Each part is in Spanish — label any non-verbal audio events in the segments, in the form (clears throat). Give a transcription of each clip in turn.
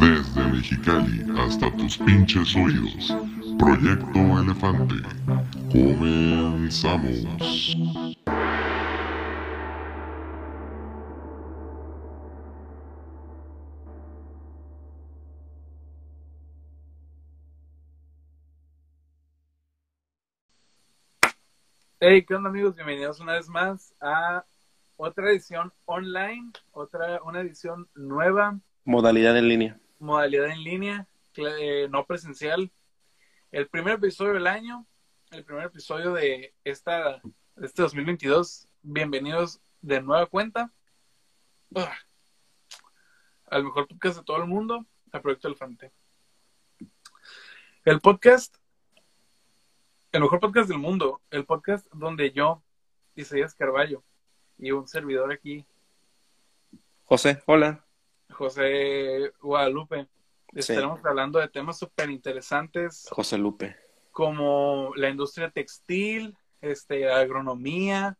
Desde Mexicali hasta tus pinches oídos, Proyecto Elefante. Comenzamos. Hey, ¿qué onda amigos? Bienvenidos una vez más a otra edición online, otra, una edición nueva, Modalidad en línea. modalidad en línea, eh, no presencial. El primer episodio del año, el primer episodio de esta, de este 2022. Bienvenidos de nueva cuenta ah, al mejor podcast de todo el mundo, al Proyecto Elefante. El podcast, el mejor podcast del mundo, el podcast donde yo, Isaías Carballo, y un servidor aquí, José, hola. José Guadalupe, Sí. estaremos hablando de temas súper interesantes José Lupe. como la industria textil, este, agronomía.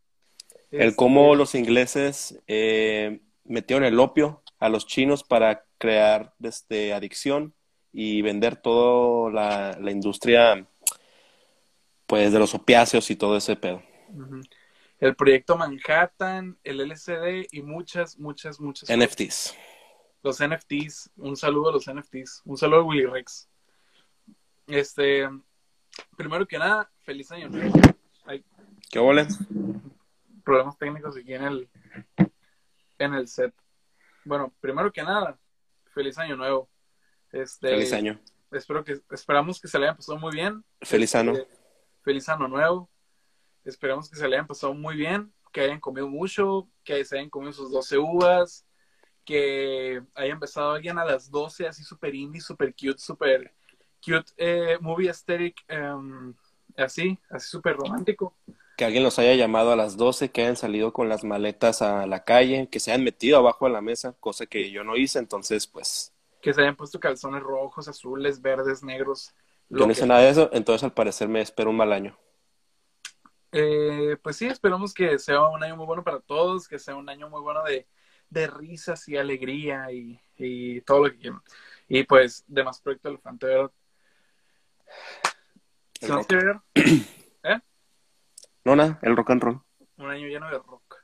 El este, cómo los ingleses eh, metieron el opio a los chinos para crear este, adicción y vender toda la, la industria pues de los opiáceos y todo ese pedo. El proyecto Manhattan, el LCD y muchas, muchas, muchas cosas. NFTs. Los NFTs, un saludo a los NFTs, un saludo a Willy Rex. Este, primero que nada, feliz año nuevo. Hay ¿Qué ole? problemas técnicos aquí en el, en el set. Bueno, primero que nada, feliz año nuevo. Este, Feliz año. Espero que, esperamos que se le hayan pasado muy bien. Feliz año. Este, feliz año nuevo. Esperamos que se le hayan pasado muy bien, que hayan comido mucho, que se hayan comido sus 12 uvas, que haya empezado alguien a las 12 así super indie, super cute, super cute eh, movie aesthetic, em, así, así súper romántico. Que alguien los haya llamado a las 12, que hayan salido con las maletas a la calle, que se hayan metido abajo de la mesa, cosa que yo no hice, entonces pues Que se hayan puesto calzones rojos, azules, verdes, negros. Yo no que- hice nada de eso, entonces al parecer me espero un mal año. Eh, pues sí, esperamos que sea un año muy bueno para todos, que sea un año muy bueno de, de risas y alegría y, y todo lo que quieran. Y pues, demás proyecto Elefante, ¿verdad? El Tenemos rock. que ver (clears throat) No, nada, el rock and roll. un año lleno de rock.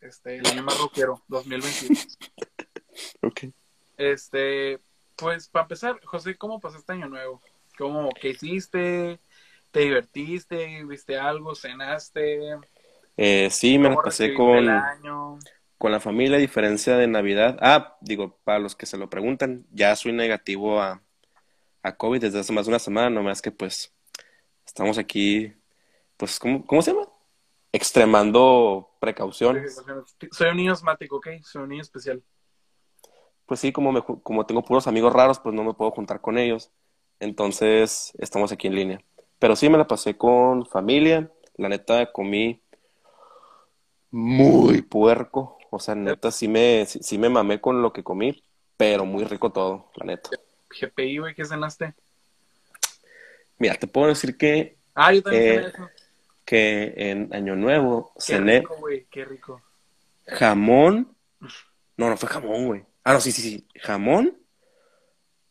Este, el año más rockero, 2022. (laughs) Ok. Este, pues para empezar, José, ¿cómo pasaste año nuevo? ¿Cómo, qué hiciste? ¿Te divertiste? ¿Viste algo? ¿Cenaste? Eh, sí, me la ¿Cómo pasé con, con la familia, a diferencia de Navidad. Ah, digo, para los que se lo preguntan, ya soy negativo a, a COVID desde hace más de una semana, nomás que pues estamos aquí, pues, ¿cómo, cómo se llama? Extremando precauciones. Soy un niño asmático, ¿ok? Soy un niño especial. Pues sí, como, me, como tengo puros amigos raros, pues no me puedo juntar con ellos. Entonces, estamos aquí en línea. Pero sí me la pasé con familia. La neta, comí muy puerco. O sea, neta, sí me, sí, sí me mamé con lo que comí, pero muy rico todo, la neta. GPI, güey, ¿qué cenaste? Mira, te puedo decir que, Ah, yo también Eh, eso. que en Año Nuevo Qué cené rico, güey, qué rico. jamón. No, no fue jamón, güey. Ah, no, sí, sí, sí. Jamón,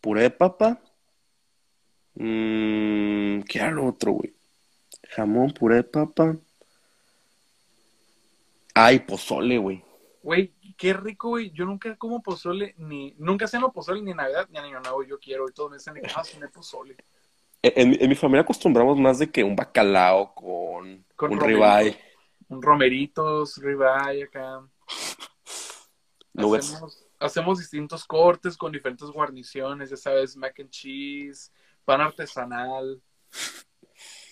puré de papa. Mm, ¿qué era lo otro, güey? Jamón, puré de papa. Ay, pozole, güey. Güey, qué rico, güey. Yo nunca como pozole, ni... Nunca ceno pozole ni en Navidad ni en Año Nuevo. Yo quiero, y todos me dicen, ah, cené pozole. En, en- en mi familia acostumbramos más de que un bacalao con, Con un ribeye, Un romeritos, ribeye acá. (laughs) nuggets. Hacemos, hacemos distintos cortes con diferentes guarniciones, ya sabes, mac and cheese, pan artesanal.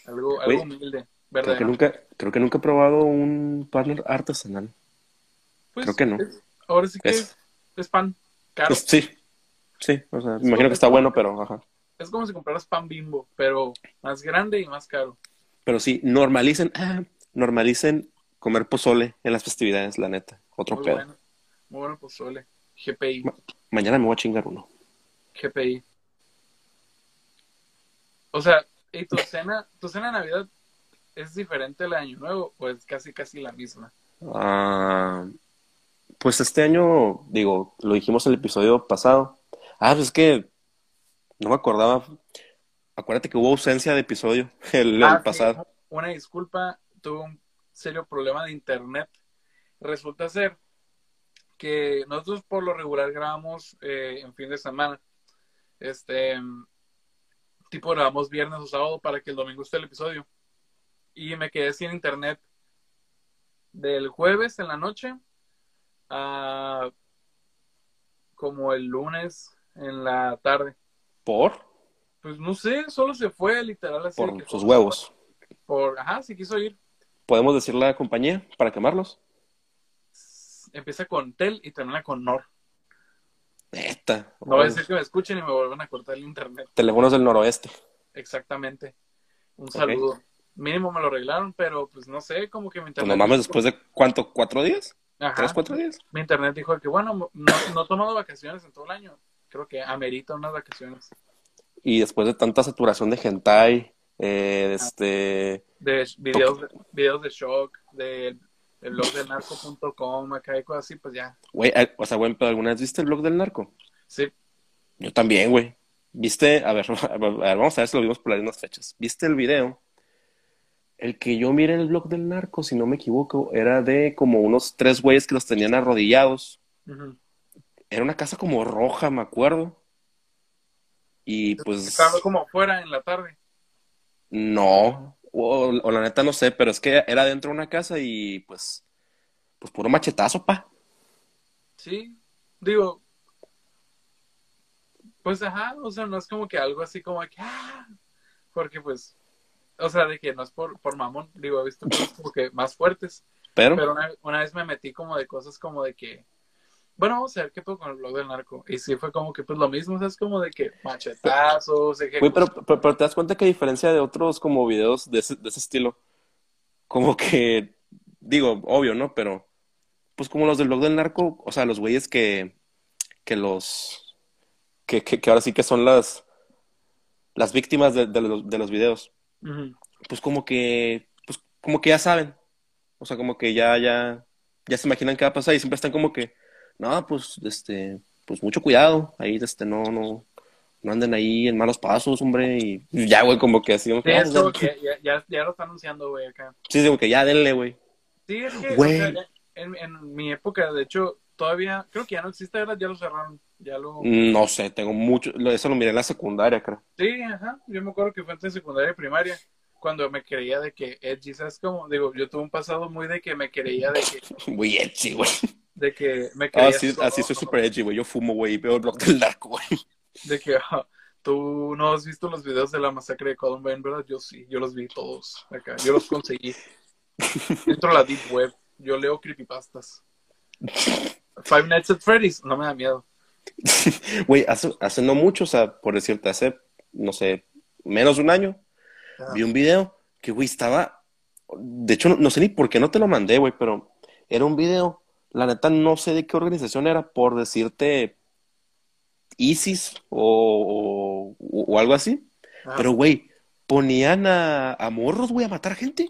Algo, algo Güey, humilde, Creo que nunca, creo que nunca he probado un pan artesanal. Pues, creo que no. es- ahora sí que Es- es, pan caro. Pues sí, sí, o sea, me imagino que está bueno, pero ajá. Es como si compraras pan bimbo, pero más grande y más caro. Pero sí, normalicen, ah, normalicen comer pozole en las festividades, la neta. Otro Muy pedo. bueno. Muy bueno pozole. GPI. Ma- Mañana me voy a chingar uno. GPI. O sea, y tu cena, tu cena de Navidad, ¿es diferente el año nuevo o es casi casi la misma? Ah, pues este año, digo, lo dijimos en el episodio pasado. Ah, pues es que no me acordaba. Acuérdate que hubo ausencia de episodio (laughs) el, el Ah, sí, pasado. una disculpa, tuve un serio problema de internet. Resulta ser que nosotros por lo regular grabamos eh, en fin de semana. Este, tipo grabamos viernes o sábado para que el domingo esté el episodio. Y me quedé sin internet del jueves en la noche a como el lunes en la tarde. ¿Por? Pues no sé, solo se fue literal así. Por sus huevos. Por, ajá, sí quiso ir. ¿Podemos decirle a la compañía para quemarlos? Empieza con tel y termina con nor. Neta. No voy a decir que me escuchen y me vuelvan a cortar el internet. Teléfonos del noroeste. Exactamente. Un saludo. Mínimo me lo arreglaron, pero pues no sé, como que mi Pues internet. no mames, después de cuánto, cuatro días, Ajá. tres, cuatro días. Mi internet dijo que, bueno, no, no he tomado vacaciones en todo el año. Creo que amerita unas vacaciones. Y después de tanta saturación de hentai, eh, este, De videos, de, videos de shock, de, del blog de narco.com, acá y cosas así, pues ya. güey, o sea, güey, pero ¿alguna vez viste el blog del narco? Sí, Yo también, güey. ¿Viste? (laughs) A ver, a ver, vamos a ver si lo vimos por las mismas fechas. ¿Viste el video? El que yo miré en el blog del narco, si no me equivoco, era de como unos tres güeyes que los tenían arrodillados. Era una casa como roja, me acuerdo. Y pues Estaba como afuera en la tarde. no, o, o la neta no sé, pero es que era dentro de una casa y pues, pues puro machetazo, pa. Sí, digo, pues ajá, o sea, no es como que algo así como que, ah, porque pues, o sea, de que no es por, por mamón, digo, he visto cosas como que más fuertes, Pero, pero una, una vez me metí como de cosas como de que, bueno, vamos a ver qué puedo con el blog del narco, y sí fue como que pues lo mismo, o sea, es como de que machetazos, ejecuciones. pero, pero, pero te das cuenta que a diferencia de otros como videos de ese, de ese estilo, como que, digo, obvio, ¿no? Pero, pues como los del blog del narco, o sea, los güeyes que, que los, que, que, que ahora sí que son las, las víctimas de, de los, de los videos, pues como que, pues como que ya saben, o sea, como que ya, ya, ya se imaginan qué va a pasar y siempre están como que, no, pues, este, pues mucho cuidado, ahí, este, no, no, no anden ahí en malos pasos, hombre, y ya, güey, como que así, como Sí, que, es como que ya, ya, ya lo está anunciando, güey, acá. sí, como que ya denle, güey. Sí, es que, o Güey. sea, en, en mi época, de hecho, todavía, creo que ya no existe, ¿verdad? Ya lo cerraron, ya lo... No sé, tengo mucho, eso lo miré en la secundaria, creo. Sí, ajá. Yo me acuerdo que fue en secundaria y primaria cuando me creía de que edgy, ¿sabes cómo? Digo, yo tuve un pasado muy de que me creía de que, (laughs) Muy edgy, güey. De que me creía... Así, así soy super edgy, güey. Yo fumo, güey, y veo el blog del narco, güey. De que ah, tú no has visto los videos de la masacre de Columbine, ¿verdad? Yo sí, yo los vi todos acá. Yo los conseguí. (laughs) Entro a la Deep Web. Yo leo creepypastas. Five Nights at Freddy's, no me da miedo. (laughs) Güey, hace, hace no mucho, o sea, por decirte, hace, no sé, menos de un año, Ah. vi un video que, güey, estaba. De hecho, no, no sé ni por qué no te lo mandé, güey, pero era un video. La neta, no sé de qué organización era, por decirte ISIS o, o, o algo así. Ah, Pero, güey, ponían a, a morros, güey, a matar gente.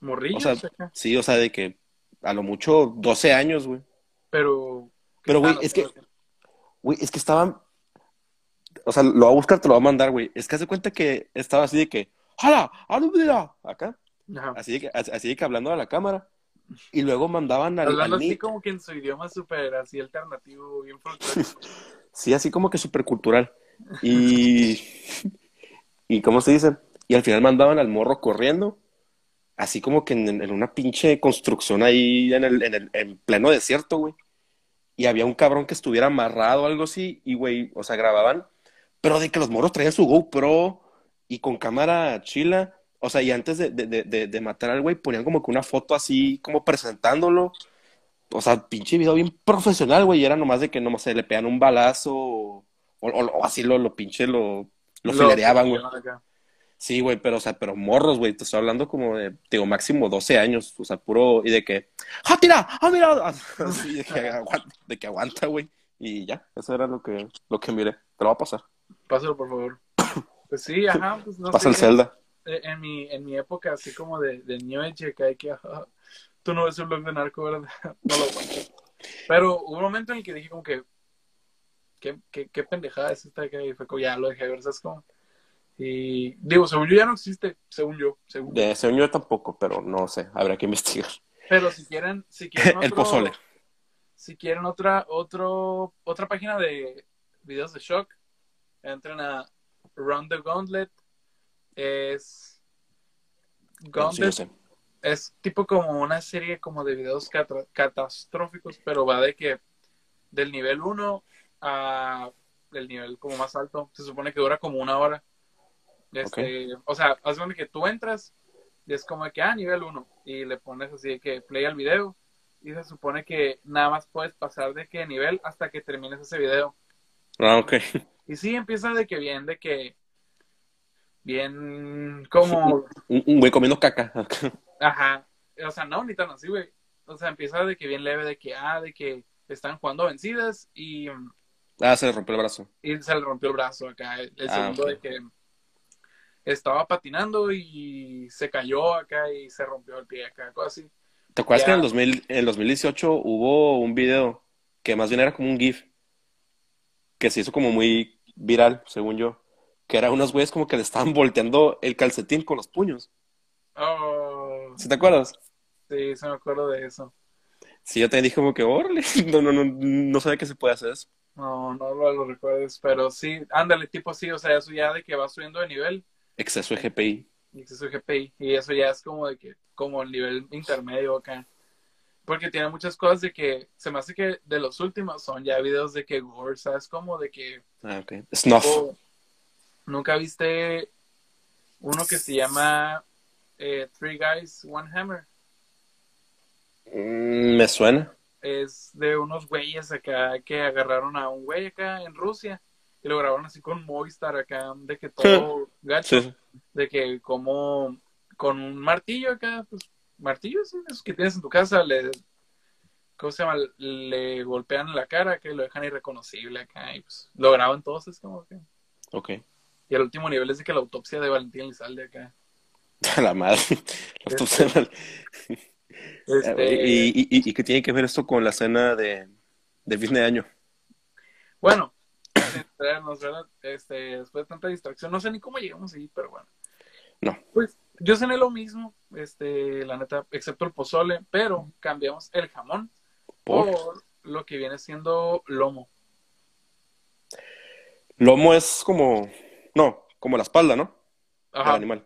morrillos o sea, acá. Sí, o sea, de que a lo mucho 12 años, güey. Pero. Pero, güey, Ah, es que, güey, es que estaban. O sea, lo voy a buscar, te lo voy a mandar, güey. Es que hace cuenta que estaba así de que, ¡Hala! ¡Alubida! Acá. Ajá. Así de que, así de que hablando a la cámara. Y luego mandaban al, Hablando al así como que en su idioma súper así alternativo, bien folclórico. (laughs) Sí, así como que súper cultural. Y. ¿Y cómo se dice? Y al final mandaban al morro corriendo. Así como que en, en una pinche construcción ahí en el, en el en pleno desierto, güey. Y había un cabrón que estuviera amarrado o algo así. Y, güey, o sea, grababan. Pero de que los morros traían su GoPro y con cámara chila. O sea, y antes de, de, de, de- matar al güey, ponían como que una foto así, como presentándolo. O sea, pinche video bien profesional, güey. Y era nomás de que nomás se le pegan un balazo o, o- o así lo, lo pinche lo, lo filereaban, güey. Sí, güey, pero, o sea, pero morros, güey. Te estoy hablando como de, digo, máximo 12 años. O sea, puro. Y de que, ¡ah, tira! ¡ah, mira! (laughs) Así, de que aguanta, de que aguanta, güey. Y ya, eso era lo que, lo que miré. Te lo va a pasar. Pásalo, por favor. (coughs) Pues sí, ajá, pues no Pasa el sé. Zelda. Eh, en mi, en mi época así como de, de New Age, que hay que, ah, tú no ves un blog de narco, ¿verdad? (laughs) No lo aguanto. Pero hubo un momento en el que dije como que, qué, qué, qué pendejada es esta que fue como, ya lo dejé de ver, ¿sabes cómo? Y digo, según yo ya no existe, según yo, según. De según yo tampoco, pero no sé, habrá que investigar. Pero si quieren, si quieren (laughs) El pozole. si quieren otra, otro, otra página de videos de shock, entren a Round the Gauntlet. Es Sí, sé. es tipo como una serie como de videos catastróficos, pero va de que del nivel 1 a el nivel como más alto, se supone que dura como una hora. Este, O sea, haz que tú entras y es como de que, ah, nivel 1, y le pones así de que play al video, y se supone que nada más puedes pasar de que nivel hasta que termines ese video. Ah, ok. Y sí, empieza de que bien, de que bien como Un, un güey comiendo caca. Ajá. O sea, no, ni tan así, güey. O sea, empieza de que bien leve, de que, ah, de que están jugando vencidas y, Ah, se le rompió el brazo. y se le rompió el brazo acá. El, Ah, segundo de que estaba patinando y se cayó acá y se rompió el pie acá, cosas así. ¿Te acuerdas Ya. que en el, 2000, en el 2018 hubo un video que más bien era como un GIF que se hizo como muy viral, según yo? Que era unos güeyes como que le estaban volteando el calcetín con los puños. Oh, ¿Sí te acuerdas? sí, se me acuerdo de eso. Sí, yo también dije como que, órale, (laughs) no, no, no, no sabía que se puede hacer eso. No, no lo, lo recuerdes, pero sí, ándale, tipo sí, o sea, eso ya de que va subiendo de nivel Exceso de GPI. y exceso de GPI y eso ya es como de que como el nivel intermedio acá porque tiene muchas cosas de que se me hace que de los últimos son ya videos de que gore sabes como de que Ah, ok. Snuff. Nunca viste uno que se llama eh, Three Guys One Hammer Mm, me suena. es de unos güeyes acá que agarraron a un güey acá en Rusia y lo grabaron así con Movistar acá de que todo (laughs) gacho Sí. de que como con un martillo acá, pues martillos sí, esos que tienes en tu casa, le, ¿cómo se llama? Le golpean la cara, que lo dejan irreconocible acá y pues lo graban todos, es como que... Ok. Y el último nivel es de que la autopsia de Valentín Elizalde acá. A (laughs) la madre. Los tubos eran- Este, ¿Y, y, y, y qué tiene que ver esto con la cena de, de fin de año? Bueno. (coughs) Este, después de tanta distracción, no sé ni cómo llegamos ahí, pero bueno. No. Pues yo cené lo mismo, este, la neta, excepto el pozole, pero cambiamos el jamón ¿Por? por lo que viene siendo lomo. Lomo es como, no, como la espalda, ¿no? Del Ajá. animal.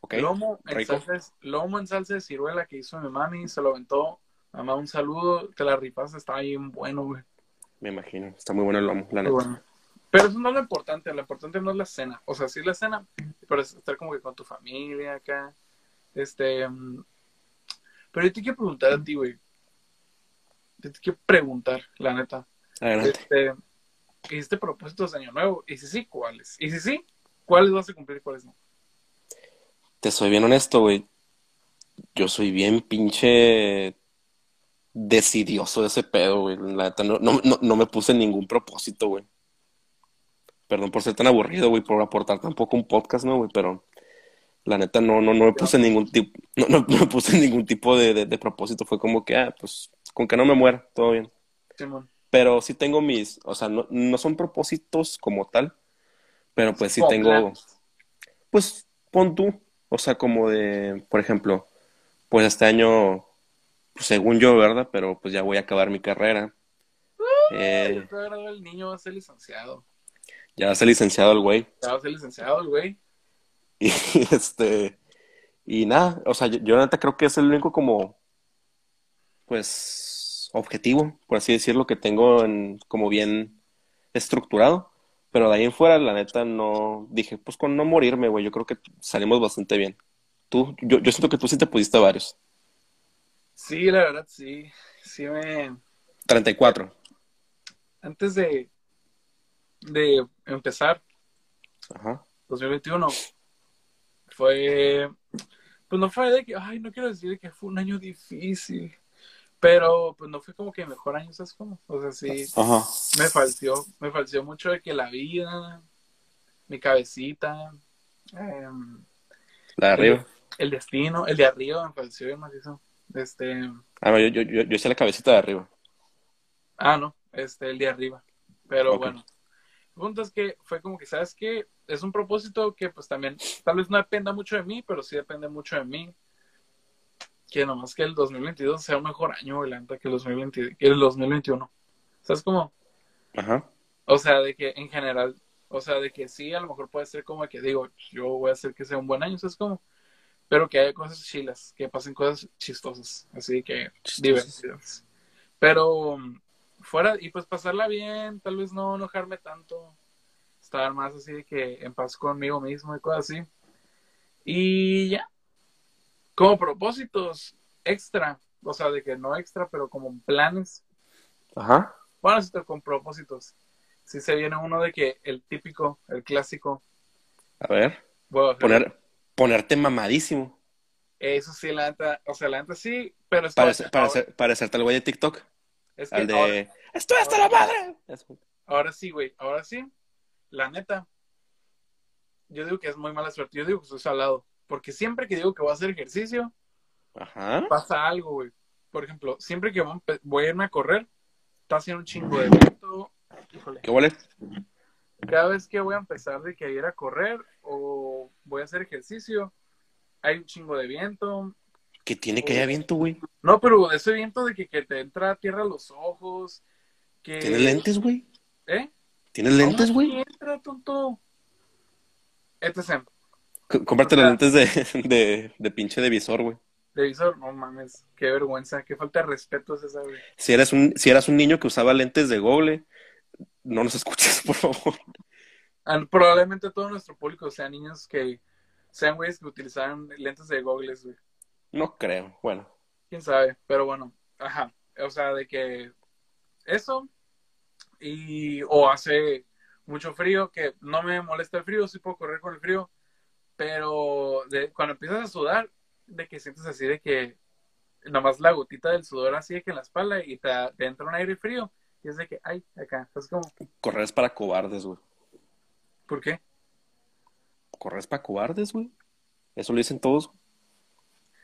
Ok. Lomo en, salsa, lomo en salsa de ciruela que hizo mi mami, se lo aventó. Mamá, un saludo, te la ripas, está bien bueno, güey. Me imagino. Está muy bueno el lomo, la neta. bueno. Pero eso no es lo importante, lo importante no es la cena. O sea, sí es la cena, pero es estar como que con tu familia acá. Este. mm, Pero yo te quiero preguntar a ti, güey. Yo te quiero preguntar, la neta. Adelante. Este, ¿Hiciste propósitos de año nuevo? Y si sí, ¿cuáles? Y si sí, ¿cuáles vas a cumplir y cuáles no? Te soy bien honesto, güey. Yo soy bien pinche decidioso de ese pedo, güey. La neta, no, no, no, no me puse ningún propósito, güey. Perdón por ser tan aburrido, güey, por aportar tampoco un podcast, ¿no, güey? Pero la neta no, no, no me puse ningún tipo, no, no, no me puse ningún tipo de, de, de propósito. Fue como que, ah, pues, con que no me muera, todo bien. Simón. Pero sí tengo mis, o sea, no, no son propósitos como tal, pero pues sí tengo, pues pon tú, o sea, como de, por ejemplo, pues este año, pues, según yo, ¿verdad? Pero pues ya voy a acabar mi carrera. Eh, graduar el niño, va a ser licenciado. ya va a ser licenciado el güey. Ya va a ser licenciado el güey. (laughs) Y este, y nada, o sea, yo, yo creo que es el único como, pues, objetivo, por así decirlo, que tengo en, como bien estructurado. Pero de ahí en fuera, la neta, no, dije, pues con no morirme, güey, yo creo que salimos bastante bien. Tú, yo, yo siento que tú sí te pusiste varios. Sí, la verdad, sí. Sí me... 34. Antes de, de empezar Ajá. 2021, fue... Pues no fue de que, ay, no quiero decir que fue un año difícil, pero pues no fue como que mejor año, ¿sabes cómo? O sea, sí, Ajá. me falció, me falció mucho de que la vida, mi cabecita, em, La de arriba. El destino, el de arriba me pareció bien macizo. Este, Ah, no, yo, yo, yo, yo hice la cabecita de arriba. ah, no, este, el de arriba. Pero bueno, el punto es que fue como que, ¿sabes qué? Es un propósito que pues también, tal vez no dependa mucho de mí, pero sí depende mucho de mí. Que nomás que el 2022 sea un mejor año, güey, que el, 2020, que el 2021. ¿Sabes cómo? Ajá. O sea, de que en general, o sea, de que sí, a lo mejor puede ser como que digo, yo voy a hacer que sea un buen año, ¿sabes cómo? Pero que haya cosas chilas, que pasen cosas chistosas, así que divertidas. Pero fuera, y pues pasarla bien, tal vez no enojarme tanto, estar más así de que en paz conmigo mismo y cosas así. Y ya, como propósitos extra, o sea, de que no extra, pero como planes, Ajá. bueno, sí, con propósitos. Si se viene uno de que el típico, el clásico, A ver. bueno, Poner, ponerte mamadísimo. eso sí, la neta, o sea, la neta sí, pero es que Parece, ahora- parece, parecerte al güey de TikTok. es que Al ahora, de. ¡Estoy hasta la madre! Ahora sí, güey, ahora sí, la neta, yo digo que es muy mala suerte, yo digo que estoy salado, porque siempre que digo que voy a hacer ejercicio, Ajá. pasa algo, güey. Por ejemplo, siempre que voy a a irme a correr, está haciendo un chingo de viento, híjole, ¿Qué huele? cada vez que voy a empezar de que ir a correr o voy a hacer ejercicio, hay un chingo de viento. Que tiene que haya viento, güey. No, pero ese viento de que, que te entra a tierra a los ojos, que... ¿Tienes lentes, güey? ¿Eh? ¿Tienes lentes, güey? entra, tonto. Etc. C- Cómprate O sea- los lentes de, (laughs) de, de pinche de visor, güey. De visor, no mames, qué vergüenza, qué falta de respeto es esa, güey. Si eras un, si eras un niño que usaba lentes de Google, no nos (laughs) escuches, por favor. Ah, Probablemente todo nuestro público sean niños que sean güeyes que utilizaran lentes de goggles, güey. No creo. Bueno. quién sabe, pero bueno, ajá, o sea, de que eso y o hace mucho frío, que no me molesta el frío, sí puedo correr con el frío, pero de, cuando empiezas a sudar, de que sientes así de que nomás la gotita del sudor así de que en la espalda y te, te entra un aire frío y es de que, ay, acá, es como, Correr es para cobardes, güey. ¿por qué? Correr es para cobardes, güey. Eso lo dicen todos.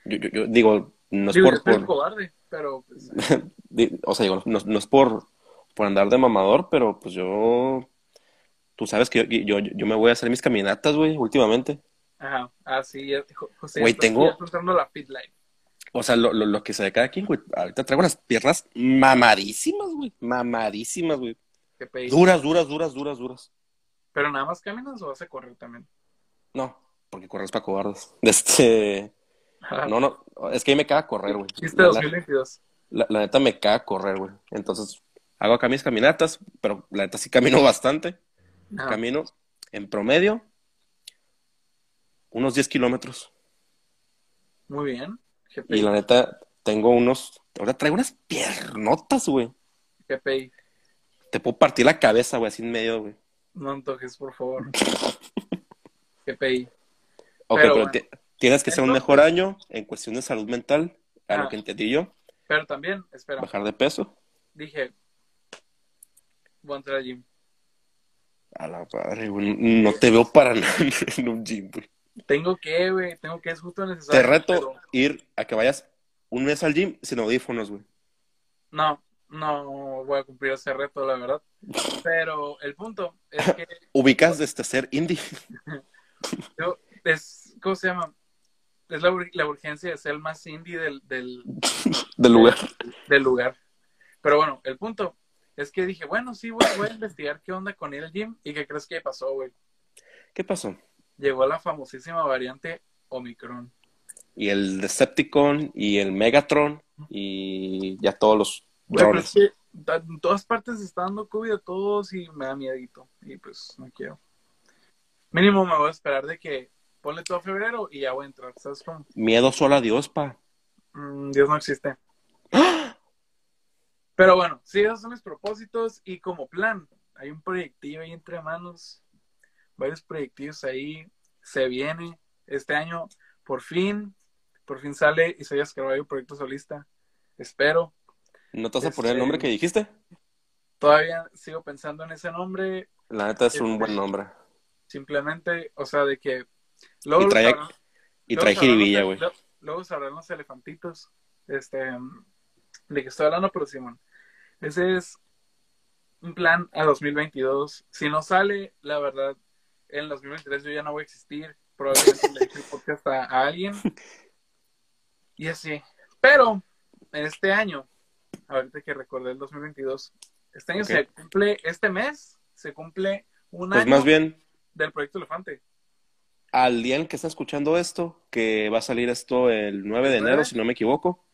Yo, yo, yo digo, no es Digo, por, cobarde, pero pues, (laughs) o sea, digo, no, no es por, por andar de mamador, pero pues yo, tú sabes que yo, yo, yo me voy a hacer mis caminatas, güey, últimamente. Ajá, así, Jo- José, Güey, tengo- la fit life. O sea, lo, lo, lo que sea de cada quien, güey. Ahorita traigo las piernas mamadísimas, güey. Mamadísimas, güey. Duras, duras, duras, duras, duras. Pero nada más caminas o vas a correr también. No, porque correr es para cobardes. (laughs) Este, Ajá. no, no, es que ahí me caga correr, güey. Chiste La, la- 2022. la- la neta me caga correr, güey. Entonces, hago acá mis caminatas, pero la neta sí camino (laughs) bastante. Ajá. Camino en promedio unos 10 kilómetros. Muy bien. Y la GPI. neta, tengo unos, ahora traigo unas piernotas, güey. GPI. Te puedo partir la cabeza, güey, así en medio, güey. No antojes, por favor. (laughs) GPI. Ok, Pero pero, bueno. ti- tienes que ser un mejor año en cuestión de salud mental, a Ah. lo que entendí yo, Pero también, espera, bajar de peso. dije, voy a entrar al gym. A la madre, güey, no te veo para (laughs) nada en un gym, güey. Tengo que, güey, tengo que, es justo Te necesario. reto pero ir a que vayas un mes al gym sin audífonos, güey. No, no voy a cumplir ese reto, la verdad. Pero el punto es que (laughs) Ubicas desde ser indie. (laughs) yo, es, ¿cómo se llama? Es la, la urgencia de ser el más indie del, del, (laughs) del lugar. del lugar. Pero bueno, el punto es que dije, bueno, sí, voy, voy a investigar qué onda con al gym. ¿Y qué crees que pasó, güey? ¿Qué pasó? Llegó la famosísima variante Omicron. Y el Decepticon y el Megatron y ya todos los Güey, pero drones. es que ta- en todas partes está dando COVID a todos y me da miedito. Y pues no quiero. Mínimo me voy a esperar de que ponle todo febrero y ya voy a entrar. ¿Sabes cómo? Miedo solo a Dios, pa. Mm, Dios no existe. Pero bueno, sí, esos son mis propósitos. Y como plan, hay un proyectillo ahí entre manos. Varios proyectillos ahí. Se viene. Este año, por fin, por fin sale Isaías Carvalho, proyecto solista. Espero. ¿No te vas a poner el Este- nombre que dijiste? Todavía sigo pensando en ese nombre. La neta es un Este- buen nombre. Simplemente, o sea, de que. Luego Y traía- sabrán. Y Luego trae jiribilla, güey. Luego sabrán los elefantitos. Este, de que estoy hablando, pero Simón. Ese es un plan a 2022. Si no sale, la verdad, en 2023 yo ya no voy a existir. Probablemente le eche el podcast a, a alguien. (laughs) Y así. Pero, en este año, ahorita que recordé el 2022, este año se cumple, este mes, se cumple un Pues año más bien, del proyecto Elefante. al día en el que está escuchando esto, que va a salir esto el 9 de ¿El enero, si no me equivoco,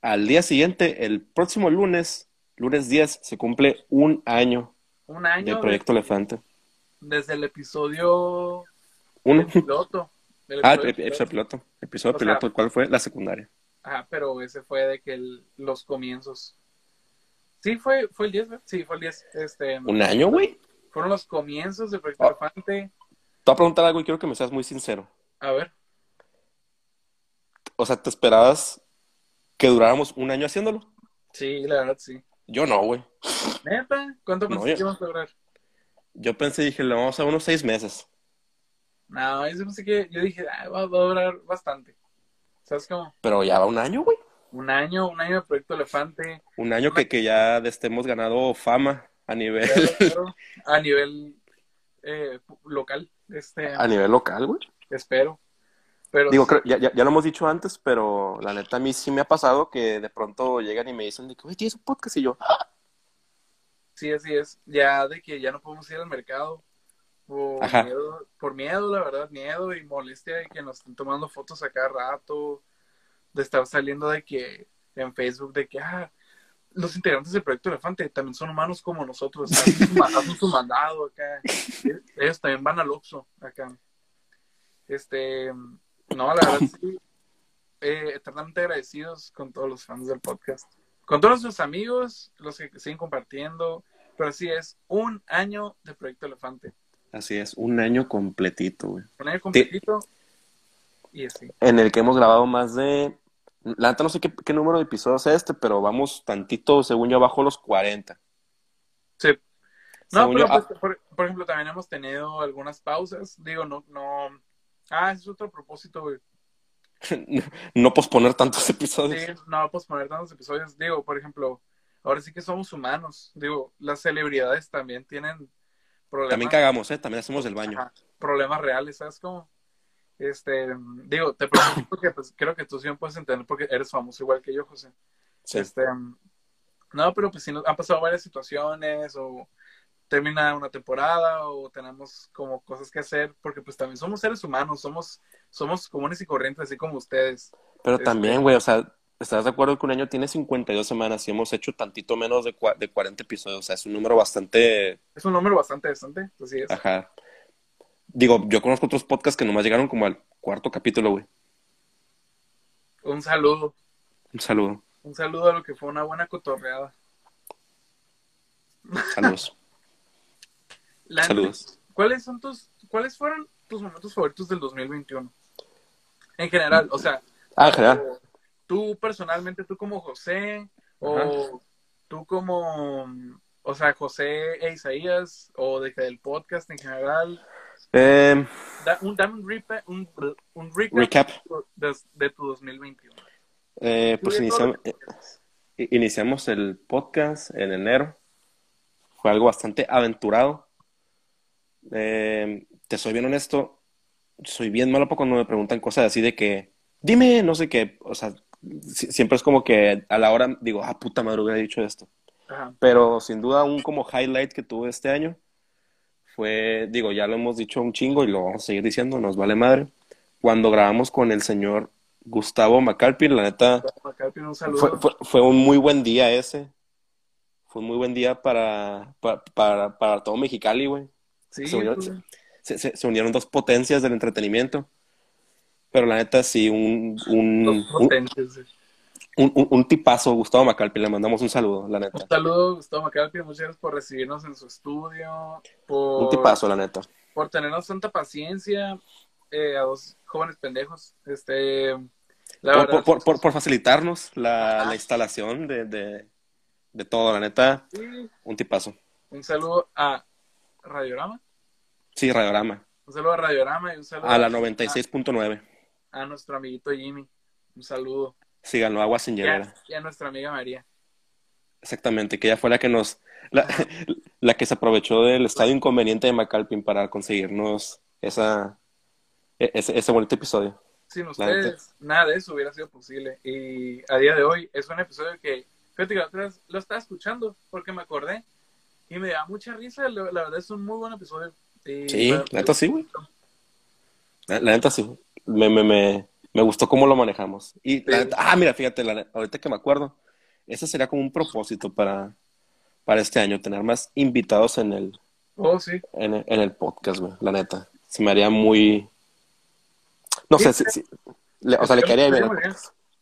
al día siguiente, el próximo lunes, lunes 10, se cumple un año Un año del de- Proyecto Elefante. Desde el episodio Un, el piloto. del ah, el episodio episodio piloto. El episodio O sea- piloto, ¿cuál fue? La secundaria. Ajá, pero ese fue de que el- los comienzos. Sí, fue, fue el 10, ¿verdad? Sí, fue el 10. Este, ¿Un año, güey? Fueron los comienzos del proyecto Oh. Elefante. Te voy a preguntar algo y quiero que me seas muy sincero. A ver, O sea, ¿te esperabas que duráramos un año haciéndolo? sí, la verdad, sí. Yo no, güey. ¿Neta? ¿Cuánto No, pensé ya. que íbamos a lograr? Yo pensé, dije, le vamos a unos seis meses. No, yo pensé que, yo dije, ah, va, a durar bastante. ¿Sabes cómo? Pero ya va un año, güey. Un año, un año de proyecto Elefante. Un año que, que ya estemos ganado fama a nivel, (laughs) a nivel eh, local. Este, a nivel local, güey. espero. Pero Digo, sí. creo- ya, ya, ya lo hemos dicho antes, pero la neta a mí sí me ha pasado que de pronto llegan y me dicen de que, oye, tienes un podcast y yo, "Ah". Sí, así es. Ya de que ya no podemos ir al mercado por Ajá. miedo, por miedo, la verdad, miedo y molestia de que nos estén tomando fotos a cada rato, de estar saliendo de que en Facebook de que, ah, los integrantes del Proyecto Elefante también son humanos como nosotros, hacen su, ma- hacen su mandado acá, (laughs) ellos también van al Oxxo acá. Este, no, la verdad sí, eh, eternamente agradecidos con todos los fans del podcast. Con todos sus amigos, los que siguen compartiendo, pero así es, un año de Proyecto Elefante. Así es, un año completito, güey. Un año completito y así. En el que hemos grabado más de, la neta no sé qué, qué número de episodios es este, pero vamos tantito, según yo, bajo los 40. Sí. No, Según pero yo, pues, por, por ejemplo, también hemos tenido algunas pausas. Digo, no, no. Ah, ese es otro propósito, güey. (laughs) no, posponer tantos episodios. Sí, no posponer tantos episodios. Digo, por ejemplo, ahora sí que somos humanos. Digo, las celebridades también tienen problemas. También cagamos, ¿eh? También hacemos el baño. Ajá, problemas reales, ¿sabes cómo? Este, digo, te pregunto porque pues, creo que tú sí me puedes entender porque eres famoso igual que yo, José. Sí. Este, no, pero pues sí nos han pasado varias situaciones o termina una temporada o tenemos como cosas que hacer porque pues también somos seres humanos, somos somos comunes y corrientes así como ustedes. Pero Este- también, güey, o sea, ¿estás de acuerdo que un año tiene 52 semanas y hemos hecho tantito menos de, de 40 episodios? O sea, es un número bastante, Es un número bastante decente, así es. ajá. Digo, yo conozco otros podcasts que nomás llegaron como al cuarto capítulo, güey. Un saludo, Un saludo. un saludo a lo que fue una buena cotorreada. Saludos. (laughs) Saludos. ¿Cuáles son tus cuáles fueron tus momentos favoritos del 2021? En general, o sea, Ah, general. tú personalmente, tú como José, o tú como, o sea, José e Isaías, o de del podcast en general, Eh, da, un, dame un, repa- un, un recap, Recap. De, de tu 2021. eh, pues iniciamos, eh, iniciamos el podcast en enero. Fue algo bastante aventurado. Eh, te soy bien honesto, soy bien malo para cuando me preguntan cosas así de que, dime, no sé qué, o sea, si- siempre es como que a la hora digo, ah, puta madre, hubiera dicho esto. Ajá. Pero sin duda un como highlight que tuve este año fue, digo, ya lo hemos dicho un chingo y lo vamos a seguir diciendo, nos vale madre. Cuando grabamos con el señor Gustavo Macalpin, la neta, pido un saludo. fue, fue, fue un muy buen día ese. Fue un muy buen día para, para, para, para todo Mexicali, güey. Sí, se unió- tú- Se, se, se unieron dos potencias del entretenimiento. Pero la neta, sí, un, un, los un, potentes. un, un- un tipazo, Gustavo Macalpin, le mandamos un saludo, la neta. Un saludo, Gustavo Macalpi, muchas gracias por recibirnos en su estudio, por, Un tipazo, la neta. por tenernos tanta paciencia eh, a dos jóvenes pendejos. Este, la Por, verdad, por, por, facilitarnos la, instalación de, de, de todo, la neta, sí, un tipazo. un saludo a Radiorama, Sí, Radiograma. un saludo a Radiorama y un saludo A la 96.9. a nuestro amiguito Jimmy. Un saludo. Síganlo, agua sin Y hielera. a, y a nuestra amiga María. Exactamente, que ella fue la que nos, la, (laughs) la que se aprovechó del estadio inconveniente de McAlpin para conseguirnos esa, e- ese, ese bonito episodio. Sin ustedes, nada de eso hubiera sido posible. Y a día de hoy es un episodio que, fíjate que lo estaba escuchando porque me acordé y me da mucha risa. La, la verdad es un muy buen episodio. Sí, la neta sí, güey. La, la neta sí. Me, me, me, me gustó cómo lo manejamos. Y la Sí. neta- ah, mira, fíjate, la, ahorita que me acuerdo, ese sería como un propósito para, para este año, tener más invitados en el, Oh, sí. en el, en el podcast, güey, la neta. Se me haría muy... No sé, si, o sea, le quedaría bien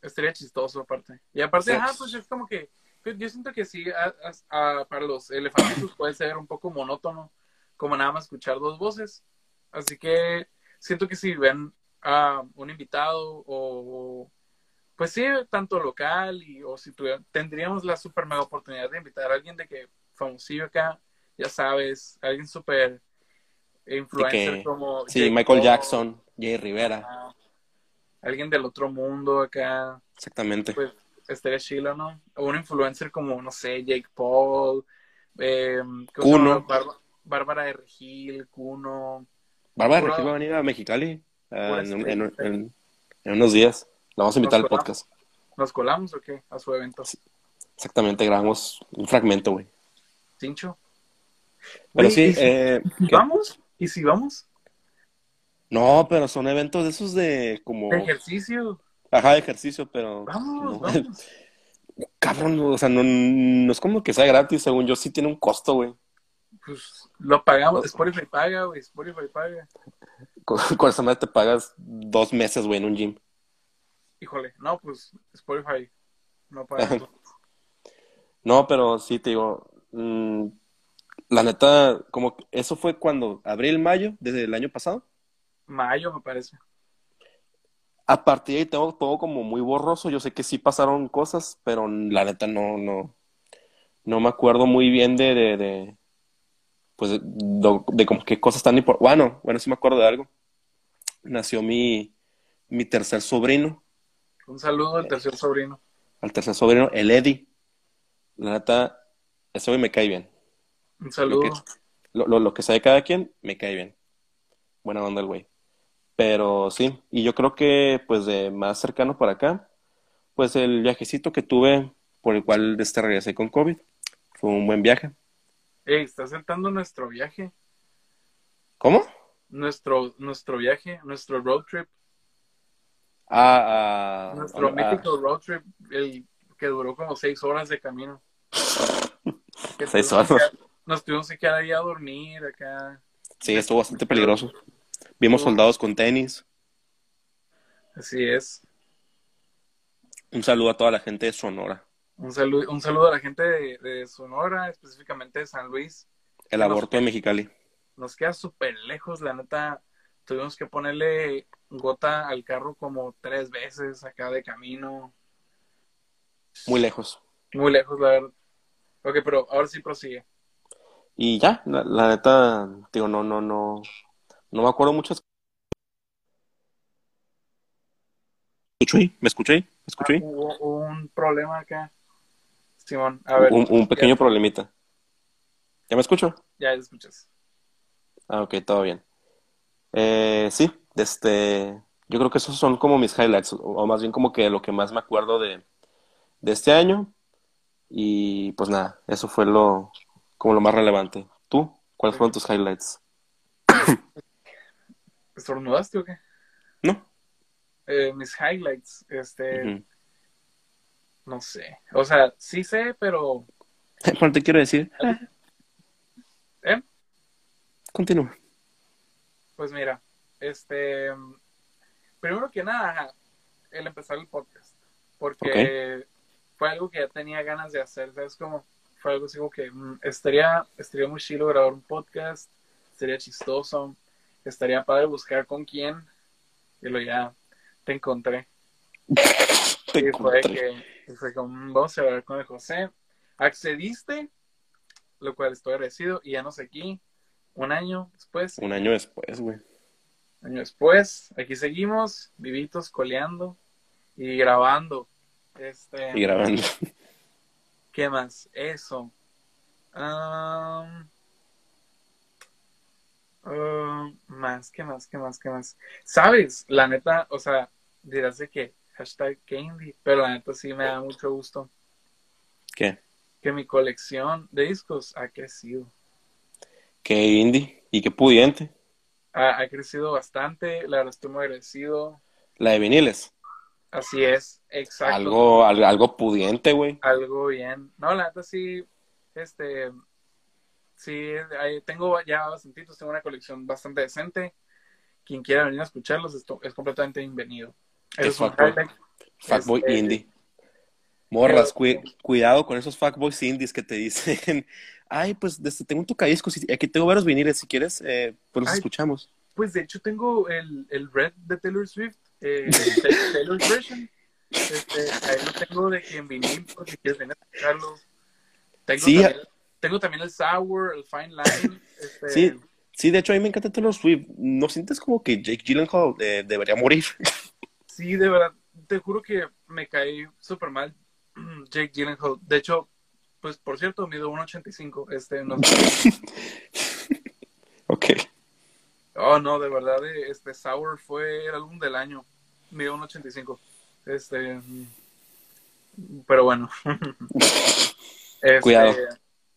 Estaría chistoso, aparte. Y aparte, ajá, pues es como que. Yo siento que sí, a- a- a- para los elefantitos puede ser un poco monótono, como nada más escuchar dos voces. Así que siento que si ven a un invitado o. Pues sí, tanto local y o si tuviera- tendríamos la super mega oportunidad de invitar a alguien de que famosillo acá, ya sabes, alguien súper influencer que- como Sí, Jake Michael Jackson, Jay Rivera, alguien del otro mundo acá, exactamente. pues estaría chilo, ¿no? O un influencer como, no sé, Jake Paul, eh, ¿cómo se Kuno. llama? Bárbara, de Regil, Kuno. Bárbara puro- Regil va a venir a Mexicali ah, en, un- estrella. en- en- en unos días. La vamos a invitar al podcast. ¿Nos colamos o qué? A su evento. Exactamente, grabamos un fragmento, güey. Cincho. Pero sí, ¿y si- eh, ¿y ¿qué? vamos? ¿Y si vamos? No, pero son eventos de esos de como... De ejercicio. Ajá, de ejercicio, pero... Vamos, no. vamos. (laughs) Cabrón, o sea, no, no es como que sea gratis, según yo sí tiene un costo, güey. Pues lo pagamos. Spotify paga, güey. Spotify paga. Con, (laughs) con esa madre te pagas dos meses, güey, en un gym. Híjole, no, pues Spotify no paga. No, pero sí, te digo, mm, la neta, como eso fue cuando, abril, mayo, desde el año pasado. Mayo, me parece. A partir de ahí tengo todo como muy borroso. Yo sé que sí pasaron cosas, pero la neta no, no, no me acuerdo muy bien de, de, de pues, de, de- de como qué cosas tan importantes. Bueno, bueno, sí me acuerdo de algo. Nació mi, mi tercer sobrino, Un saludo al tercer sobrino. al tercer sobrino, el Eddie. La neta, ese güey me cae bien. Un Lo saludo. que, lo, lo, lo que sabe cada quien, me cae bien. Buena onda el güey. Pero sí, y yo creo que pues de más cercano para acá, pues el viajecito que tuve por el cual este regresé con COVID, fue un buen viaje. Ey, está sentando nuestro viaje. ¿Cómo? Nuestro, nuestro viaje, nuestro road trip. Ah, ah, Nuestro ah, mítico road trip, el que duró como seis horas de camino. (laughs) Seis que- horas. Nos tuvimos que quedar ahí a dormir acá. sí, estuvo bastante peligroso. Vimos soldados con tenis. Así es. Un saludo a toda la gente de Sonora. Un saludo, un saludo a la gente de, de Sonora, específicamente de San Luis. El Nos- aborto de Mexicali. Nos queda súper lejos, la neta. Tuvimos que ponerle gota al carro como tres veces acá de camino. Muy lejos. Muy lejos, la verdad. Ok, pero ahora sí prosigue. Y ya, la, la neta, digo, no, no, no, no me acuerdo muchas. ¿Me escucho ahí? ¿Me escucho ahí? ¿Me escucho Ah, hubo un problema acá. Simón, a ver. Un, un pequeño ya, problemita. ¿Ya me escucho? ya escuchas. Ah, ok, todo bien. Eh, sí, este, yo creo que esos son como mis highlights, o, o más bien como que lo que más me acuerdo de, de este año. Y pues nada, eso fue lo, como lo más relevante. ¿Tú? ¿Cuáles fueron tus highlights? ¿Estornudaste o qué? ¿No? Eh, mis highlights, este, no sé. O sea, sí sé, pero. (laughs) Bueno, te quiero decir, ¿Eh? continúa. Pues mira, este. Primero que nada, el empezar el podcast. Porque fue algo que ya tenía ganas de hacer, ¿sabes? Como fue algo así como que mm, estaría, estaría muy chido grabar un podcast, estaría chistoso, estaría padre buscar con quién. Y lo ya te encontré. (laughs) Te Y fue que fue como, "Mm, vamos a hablar con el José. Accediste, lo cual estoy agradecido, y ya no sé aquí, un año después. Un año después, güey. año después, aquí seguimos, vivitos, coleando y grabando. Este, Y grabando. ¿Qué más? Eso. Am, ah, más, ¿qué más? ¿Qué más? ¿Qué más? ¿Sabes? La neta, o sea, dirás de que hashtag Candy, pero la neta sí me da mucho gusto ¿Qué? que mi colección de discos ha crecido. Qué indie y qué pudiente. Ha, ha crecido bastante, la verdad estoy muy agradecido. La de viniles. Así es, exacto. Algo, algo, algo pudiente, güey. algo bien. No, la neta sí, este, sí, tengo ya bastantitos, tengo una colección bastante decente. Quien quiera venir a escucharlos esto, es completamente bienvenido. Es highlight. Fuckboy Este, indie. Morras, cui- cuidado con esos fuckboys indies que te dicen, (laughs) ay, pues desde, tengo un tocadiscos y aquí tengo varios viniles, si quieres, eh, pues los Ay. escuchamos. Pues de hecho tengo el, el Red de Taylor Swift, eh, (laughs) el Taylor's version. Este, ahí lo tengo de que en vinil, por si quieres venir a escucharlo. Tengo, Sí, también, tengo también el Sour, el Fine Line. (coughs) Este, Sí, sí, de hecho a mí me encanta Taylor Swift. ¿No sientes como que Jake Gyllenhaal eh, debería morir? (laughs) Sí, de verdad, te juro que me caí súper mal (clears throat) Jake Gyllenhaal. De hecho, pues por cierto, mido 1.85. Este, no, (laughs) ok. oh, no, de verdad, eh, este Sour fue el álbum del año. Mido 1.85. Este, pero bueno. (laughs) Este, Cuidado.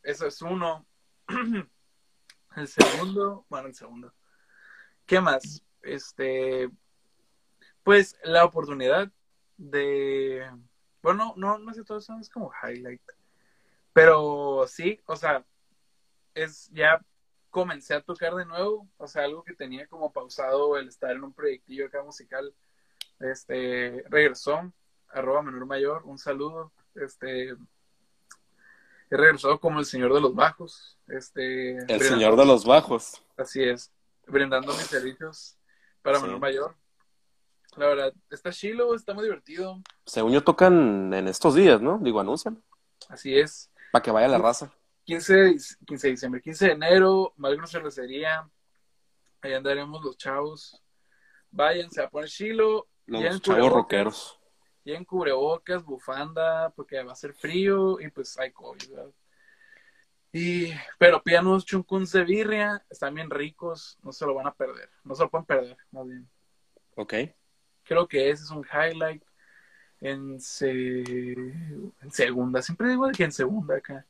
Eso es uno. (clears throat) El segundo, bueno, el segundo. ¿Qué más? Este, pues la oportunidad de, bueno, no, no sé, todo eso es como highlight, pero sí, o sea, es ya comencé a tocar de nuevo, o sea, algo que tenía como pausado el estar en un proyectillo acá musical, este, regresó, arroba menor mayor, un saludo, este, he regresado como el señor de los bajos, este, El brindando- señor de los bajos. Así es, brindando mis servicios para Sí. menor mayor. La verdad, está chilo, está muy divertido. Según yo tocan en estos días, ¿no? Digo, anuncian. Así es. Para que vaya la raza. 15 de, dic- 15 de diciembre, 15 de enero, Malgro Cervecería. Ahí andaremos los chavos. Váyanse a poner chilo. Los chavos rockeros. Lleven cubrebocas, bufanda, porque va a ser frío y pues hay COVID, ¿verdad? Y, pero pidan unos chuncuns de birria, están bien ricos, no se lo van a perder, no se lo pueden perder, más bien. Ok. Creo que ese es un highlight en, se- en segunda. Siempre digo que en segunda acá.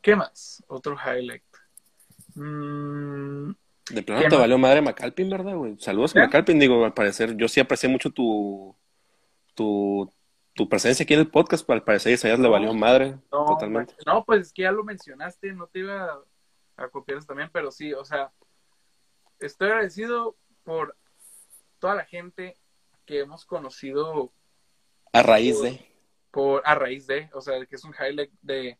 ¿Qué más? Otro highlight. Mm, De plano ¿Qué te más? valió madre McAlpin, ¿verdad, güey? Saludos ¿Eh? McAlpin, digo, al parecer, yo sí aprecié mucho tu, tu, tu presencia aquí en el podcast, al parecer Isaías le valió madre, no, totalmente. no, pues es que ya lo mencionaste, no te iba a, a copiar eso también, pero sí, o sea, estoy agradecido por toda la gente que hemos conocido A raíz de... por a raíz de, o sea, que es un highlight de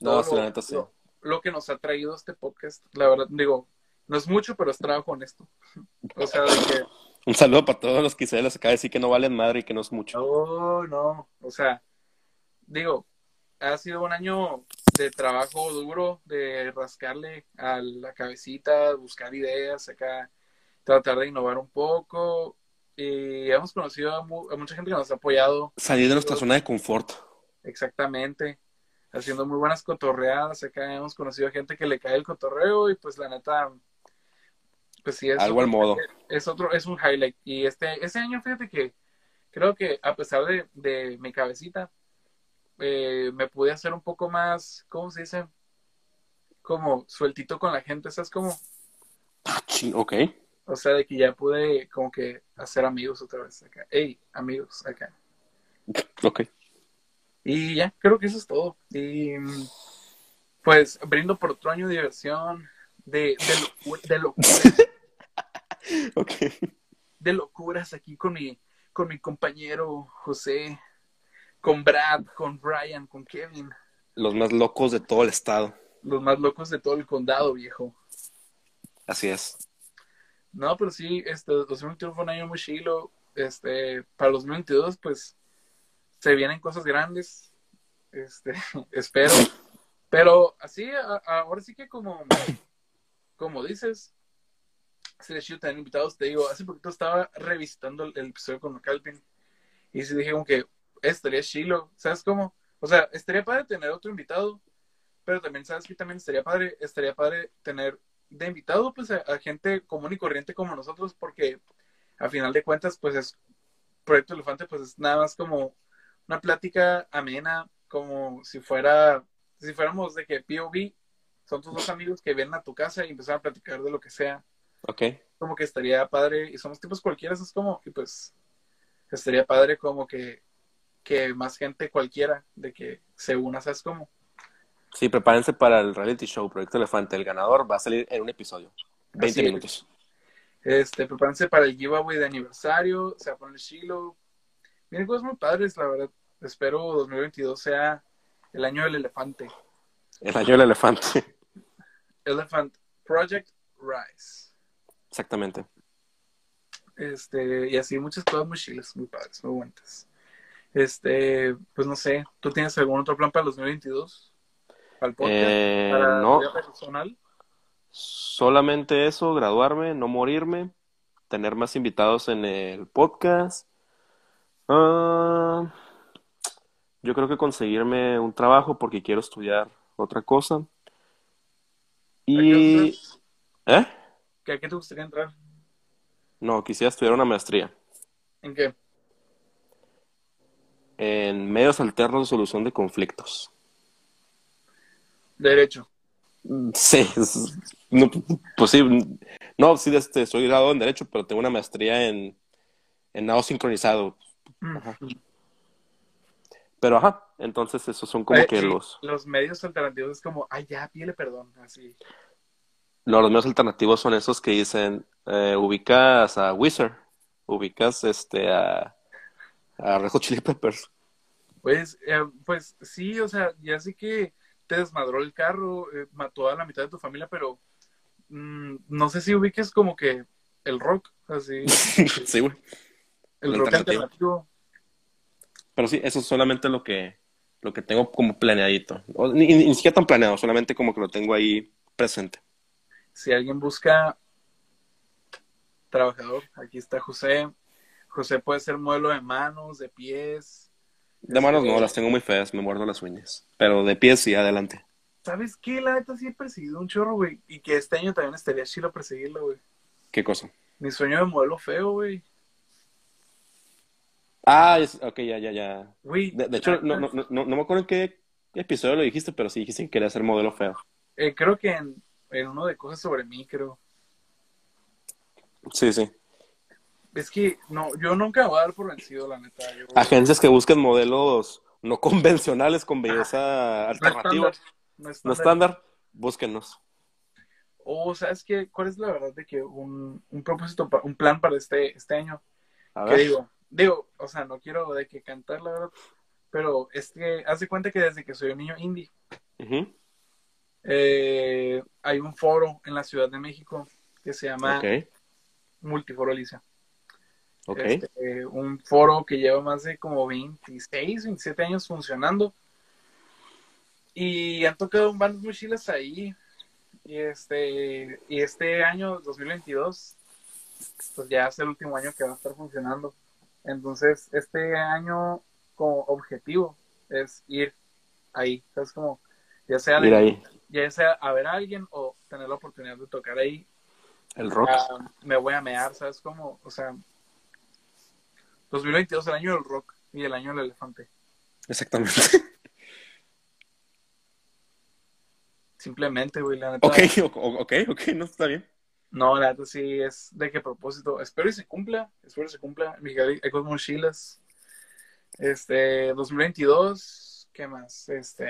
No, la lo- neta sí. lo- lo que nos ha traído este podcast. La verdad, digo, no es mucho, pero es trabajo honesto. O sea, de que, Un saludo para todos los que se les acaba de decir que no valen madre y que no es mucho. no, no, o sea, digo, ha sido un año de trabajo duro, de rascarle a la cabecita, buscar ideas acá, tratar de innovar un poco. Y hemos conocido a, mu- a mucha gente que nos ha apoyado Salir de nuestra zona de confort. Exactamente. Haciendo muy buenas cotorreadas. Acá hemos conocido a gente que le cae el cotorreo y pues la neta, pues sí, es Algo al modo. Es otro, es un highlight. Y este, ese año, fíjate que creo que a pesar de, de mi cabecita, eh, me pude hacer un poco más, ¿cómo se dice? Como sueltito con la gente, ¿sabes? Como, Ah, ching, ok. o sea, de que ya pude como que hacer amigos otra vez acá. Hey, amigos acá. (laughs) Ok. Y ya, creo que eso es todo. Y pues brindo por otro año de diversión, de, de, de locuras, (laughs) (laughs) De locuras aquí con mi, con mi compañero José, con Brad, con Brian, con Kevin, Los más locos de todo el estado. los más locos de todo el condado, viejo. Así es. No, pero sí, este 2021 fue un año muy chilo. Este, para los 2022, pues se vienen cosas grandes. Este, (laughs) espero. Pero así, a- ahora sí que como, como dices, sería chido tener invitados. Te digo, hace poquito estaba revisitando el, episodio con Calvin y sí dije como que estaría chilo, ¿sabes cómo? O sea, estaría padre tener otro invitado, pero también, ¿sabes que También estaría padre, estaría padre tener de invitado pues a, a gente común y corriente como nosotros, porque a final de cuentas, pues es Proyecto Elefante, pues es nada más como una plática amena, como si fuera, si fuéramos de que POV, son tus dos amigos que vienen a tu casa y empiezan a platicar de lo que sea. Ok. Como que estaría padre, y somos tipos cualquiera, es como, y pues estaría padre como que, que más gente cualquiera de que se una, ¿sabes cómo? Sí, prepárense para el reality show Proyecto Elefante. El ganador va a salir en un episodio. 20 Así es. minutos. Este, prepárense para el giveaway de aniversario, se va a poner chilo. Miren cosas muy padres, la verdad. Espero 2022 sea el año del elefante. El año del elefante. Elephant Project Rise. Exactamente. Este, y así muchas cosas muy chiles, muy padres, muy buenas. Este, pues no sé, ¿tú tienes algún otro plan para el 2022? ¿Para el podcast? Eh, ¿Para no. tu vida personal? Solamente eso, graduarme, no morirme, tener más invitados en el podcast. Ah, yo creo que conseguirme un trabajo porque quiero estudiar otra cosa. ¿A qué Y... ¿Eh? ¿Qué- ¿A qué te gustaría entrar? No, quisiera estudiar una maestría ¿En qué? en medios alternos de solución de conflictos. Derecho. Sí, es- no, pues sí, no, sí, este, soy graduado en Derecho, pero tengo una maestría en, en nado sincronizado. Ajá. Pero ajá, entonces esos son como Eh, que los, los medios alternativos es como, ay, ya, pídele perdón, así. No, los medios alternativos son esos que dicen, eh, ubicas a Wizard, ubicas este a, a Red Hot Chili Peppers. Pues, eh, pues sí, o sea, ya sé que te desmadró el carro, eh, mató a la mitad de tu familia, pero mm, no sé si ubiques como que el rock, así, (laughs) Sí, güey. el El rock alternativo. alternativo. Pero sí, eso es solamente lo que, lo que tengo como planeadito. O ni, ni- ni siquiera tan planeado, solamente como que lo tengo ahí presente. Si alguien busca trabajador, aquí está José. José puede ser modelo de manos, de pies. De manos Este, no, las tengo muy feas, me muerdo las uñas. Pero de pies sí, adelante. ¿Sabes qué? La neta sí he perseguido un chorro, güey. Y que este año también estaría chido perseguirlo, güey. ¿Qué cosa? Mi sueño de modelo feo, güey. Ah, es- ok, ya, ya, ya. Güey, De, de hecho, no, no, no, no me acuerdo en qué episodio lo dijiste, pero sí dijiste que quería ser modelo feo. eh, creo que en, en uno de cosas sobre mí, creo. Sí, sí. Es que no, yo nunca voy a dar por vencido, la neta. Yo, Agencias que busquen modelos no convencionales con belleza (laughs) no alternativa, estándar, no no estándar. estándar, búsquenos. O, ¿sabes qué? ¿Cuál es la verdad de que un, un propósito, un plan para este, este año? A ¿Qué ver. digo? Digo, o sea, no quiero de que cantar, la verdad. Pero es que, haz de cuenta que desde que soy un niño indie, Ujú, eh, hay un foro en la Ciudad de México que se llama Ok, Multiforo Alicia. ok. Este, un foro que lleva más de como 26, 27 años funcionando. Y han tocado bandas muy chilas ahí. Y este, y este año, 2022, pues ya es el último año que va a estar funcionando. Entonces, este año como objetivo es ir ahí. ¿Sabes? Como, ya sea, de- ya sea a ver a alguien o tener la oportunidad de tocar ahí el rock. Ah, me voy a mear, ¿sabes cómo? O sea, 2022 el año del rock y el año del elefante. Exactamente. Simplemente, güey, la neta. Ok, ok, ok, no está bien. No, la neta sí es de qué propósito. Espero y se cumpla, espero y se cumpla. Miguel, hay cosas muy chilas. Este, 2022, ¿qué más? Este,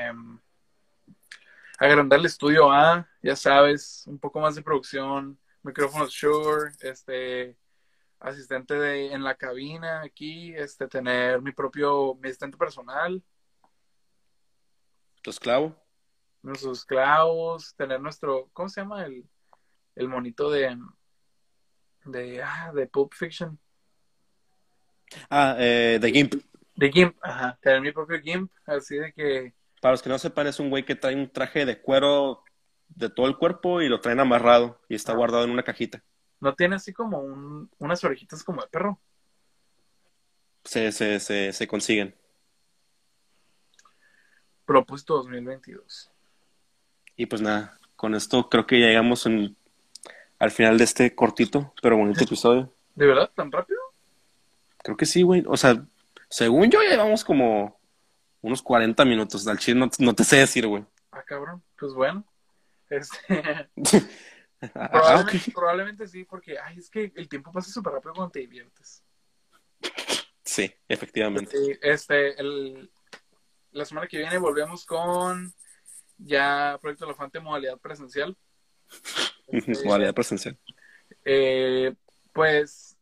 agrandar el estudio A, ya sabes, un poco más de producción, micrófonos Shure, este, asistente de, en la cabina aquí, este, tener mi propio, mi asistente personal, Tu esclavo. nuestros clavos, tener nuestro, ¿cómo se llama? El, el monito de, de, ah, de Pulp Fiction. Ah, eh, de Gimp. De GIMP, ajá, tener mi propio GIMP, así de que, Para los que no sepan, es un güey que trae un traje de cuero de todo el cuerpo y lo traen amarrado y está Ah. guardado en una cajita. no tiene así como un, unas orejitas como de perro. Se, se, se, se consiguen. Propósito 2022. Y pues nada, con esto creo que ya llegamos en- al final de este cortito, pero bonito episodio. ¿De verdad? ¿Tan rápido? Creo que sí, güey. O sea, según yo ya llevamos como unos 40 minutos. Al chile no, no te sé decir, güey. Ah, cabrón. Pues bueno. Este, (laughs) Ah, probablemente, ok. probablemente sí, porque ay, es que el tiempo pasa súper rápido cuando te diviertes. Sí, efectivamente. Sí, este, el, la semana que viene volvemos con ya Proyecto Elefante modalidad presencial. Este, (laughs) Modalidad presencial. Eh, pues,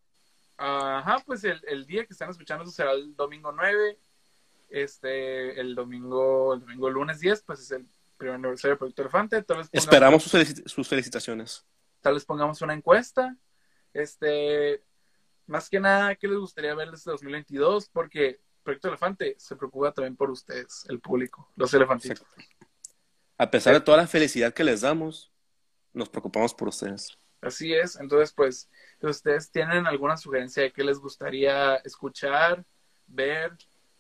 ajá, pues el, el día que están escuchando eso será el domingo 9. Este, el domingo, el domingo lunes 10, pues es el primer aniversario del Proyecto Elefante. Tal vez pongamos, Esperamos sus, felici- sus felicitaciones. tal vez pongamos una encuesta. Este, más que nada, ¿qué les gustaría ver desde 2022? Porque Proyecto Elefante se preocupa también por ustedes, el público, los elefantitos. A pesar de toda la felicidad que les damos, nos preocupamos por ustedes. Así es, entonces pues, ustedes tienen alguna sugerencia de qué les gustaría escuchar, ver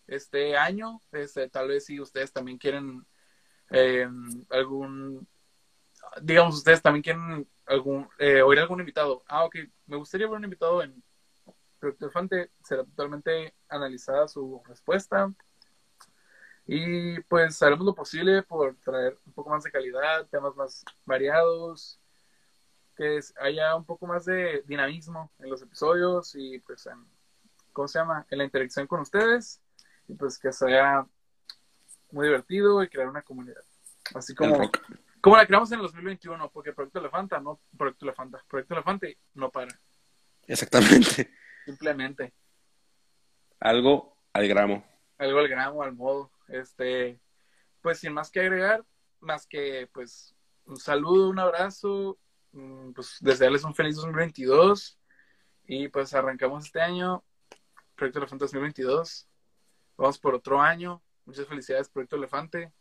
este año, este, tal vez si ustedes también quieren eh, algún, digamos, ustedes también quieren algún, eh, oír algún invitado. Ah, ok, me gustaría ver un invitado en Proyecto Elefante, será totalmente analizada su respuesta. Y pues haremos lo posible por traer un poco más de calidad, temas más variados, que haya un poco más de dinamismo en los episodios y pues en, ¿cómo se llama? En la interacción con ustedes y pues que sea muy divertido y crear una comunidad. Así como, como la creamos en el 2021, porque Proyecto Elefanta, no Proyecto Elefanta, Proyecto Elefante no para, Exactamente. simplemente Algo al gramo. algo al gramo, al modo, este, pues sin más que agregar, más que pues un saludo, un abrazo, mm, pues desearles un feliz 2022 y pues arrancamos este año, Proyecto Elefante 2022, vamos por otro año, muchas felicidades Proyecto Elefante,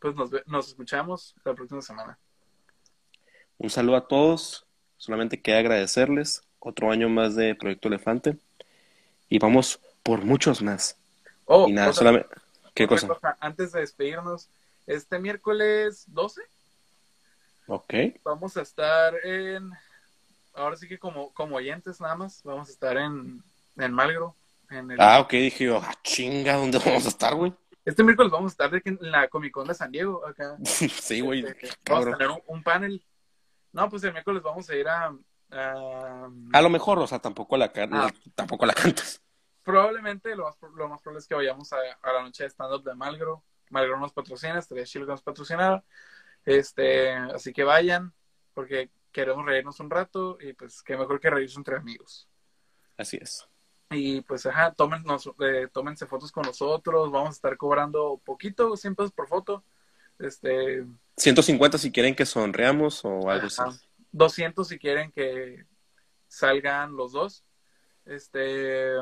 pues nos, nos escuchamos la próxima semana. Un saludo a todos. Solamente queda agradecerles. Otro año más de Proyecto Elefante. Y vamos por muchos más. Oh, Y nada, otra- solamente. ¿Qué cosa? Antes de despedirnos, este miércoles 12 Ok. vamos a estar en, ahora sí que como, como oyentes nada más, vamos a estar en, en Malgro. En el, Ah, ok. Dije yo, ah, chinga, ¿dónde vamos a estar, güey? Este miércoles vamos a estar de que en la Comic Con de San Diego, acá. (laughs) sí, güey. Este, vamos a tener un, un panel. No, pues el miércoles vamos a ir a... a- A lo mejor, o sea, tampoco la, can- Ah. tampoco la cantas. probablemente lo más, lo más probable es que vayamos a, a la noche de stand-up de Malgro. Malgro nos patrocina, chido que nos patrocinara. Este, así que vayan, porque queremos reírnos un rato y pues qué mejor que reírse entre amigos. Así es. Y pues, ajá, tómenos, eh, tómense fotos con nosotros. Vamos a estar cobrando poquito, 100 pesos por foto. Este, 150 si quieren que sonreamos o algo así. ajá, 200 si quieren que salgan los dos. Este,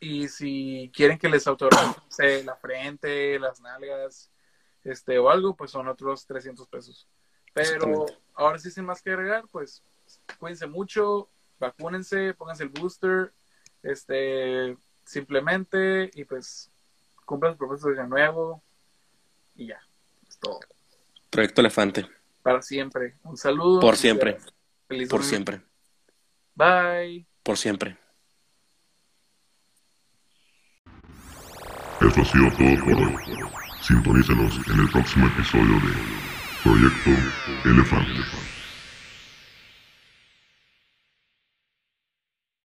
y si quieren que les autografe la frente, las nalgas, este, o algo, pues son otros 300 pesos. Pero ahora sí, sin más que agregar, pues cuídense mucho, vacúnense, pónganse el booster, este, simplemente, y pues cumplan sus propósitos de nuevo, y ya, es todo. Proyecto Elefante. Para siempre. Un saludo. Por siempre. Feliz Por 2000. siempre. Bye. Por siempre. Eso ha sido todo por hoy. Sintonícenos en el próximo episodio de Proyecto Elefante.